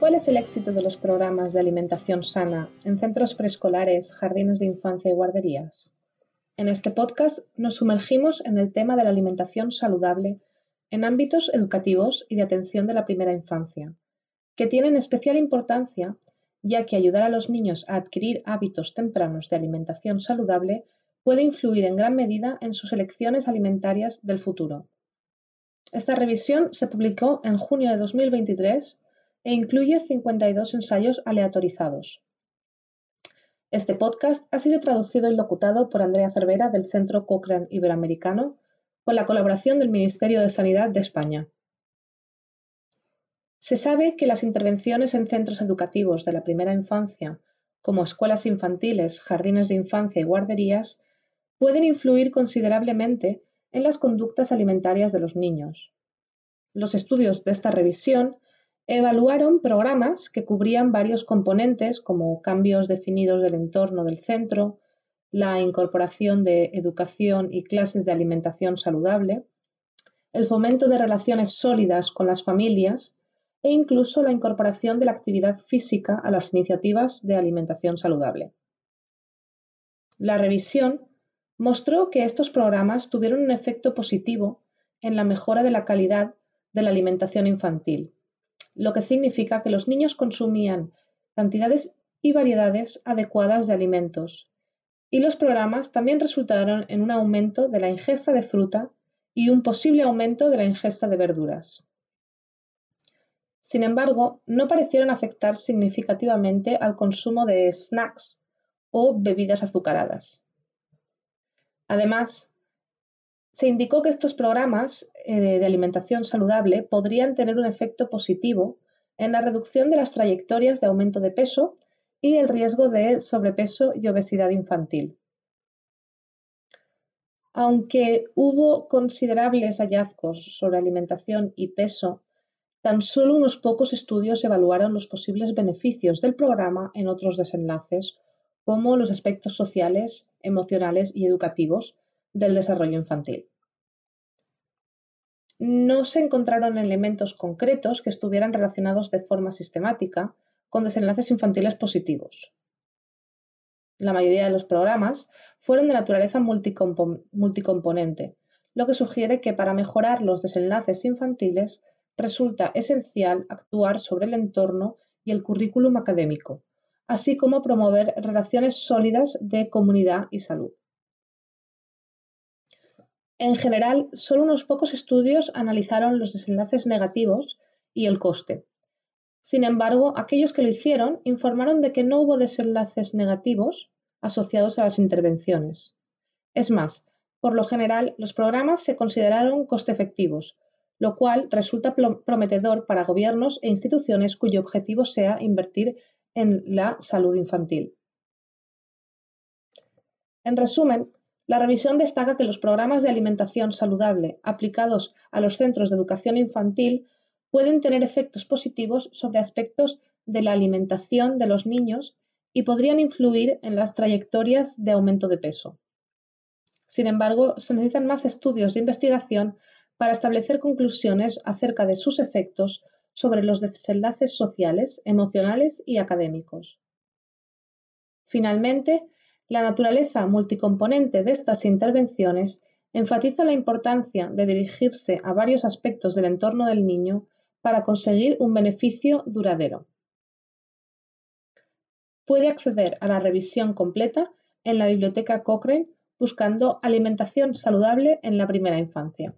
¿Cuál es el éxito de los programas de alimentación sana en centros preescolares, jardines de infancia y guarderías? En este podcast nos sumergimos en el tema de la alimentación saludable en ámbitos educativos y de atención de la primera infancia, que tienen especial importancia ya que ayudar a los niños a adquirir hábitos tempranos de alimentación saludable puede influir en gran medida en sus elecciones alimentarias del futuro. Esta revisión se publicó en junio de 2023 e incluye 52 ensayos aleatorizados. Este podcast ha sido traducido y locutado por Andrea Cervera del Centro Cochrane Iberoamericano con la colaboración del Ministerio de Sanidad de España. Se sabe que las intervenciones en centros educativos de la primera infancia, como escuelas infantiles, jardines de infancia y guarderías, pueden influir considerablemente en las conductas alimentarias de los niños. Los estudios de esta revisión Evaluaron programas que cubrían varios componentes como cambios definidos del entorno del centro, la incorporación de educación y clases de alimentación saludable, el fomento de relaciones sólidas con las familias e incluso la incorporación de la actividad física a las iniciativas de alimentación saludable. La revisión mostró que estos programas tuvieron un efecto positivo en la mejora de la calidad de la alimentación infantil, lo que significa que los niños consumían cantidades y variedades adecuadas de alimentos. Y los programas también resultaron en un aumento de la ingesta de fruta y un posible aumento de la ingesta de verduras. Sin embargo, no parecieron afectar significativamente al consumo de snacks o bebidas azucaradas. Además, se indicó que estos programas eh, de alimentación saludable podrían tener un efecto positivo en la reducción de las trayectorias de aumento de peso y el riesgo de sobrepeso y obesidad infantil. Aunque hubo considerables hallazgos sobre alimentación y peso, tan solo unos pocos estudios evaluaron los posibles beneficios del programa en otros desenlaces, como los aspectos sociales, emocionales y educativos, del desarrollo infantil. No se encontraron elementos concretos que estuvieran relacionados de forma sistemática con desenlaces infantiles positivos. La mayoría de los programas fueron de naturaleza multicomponente, lo que sugiere que para mejorar los desenlaces infantiles resulta esencial actuar sobre el entorno y el currículum académico, así como promover relaciones sólidas de comunidad y salud. En general, solo unos pocos estudios analizaron los desenlaces negativos y el coste. Sin embargo, aquellos que lo hicieron informaron de que no hubo desenlaces negativos asociados a las intervenciones. Es más, por lo general, los programas se consideraron coste efectivos, lo cual resulta prometedor para gobiernos e instituciones cuyo objetivo sea invertir en la salud infantil. En resumen, la revisión destaca que los programas de alimentación saludable aplicados a los centros de educación infantil pueden tener efectos positivos sobre aspectos de la alimentación de los niños y podrían influir en las trayectorias de aumento de peso. Sin embargo, se necesitan más estudios de investigación para establecer conclusiones acerca de sus efectos sobre los desenlaces sociales, emocionales y académicos. Finalmente, la naturaleza multicomponente de estas intervenciones enfatiza la importancia de dirigirse a varios aspectos del entorno del niño para conseguir un beneficio duradero. Puede acceder a la revisión completa en la biblioteca Cochrane buscando alimentación saludable en la primera infancia.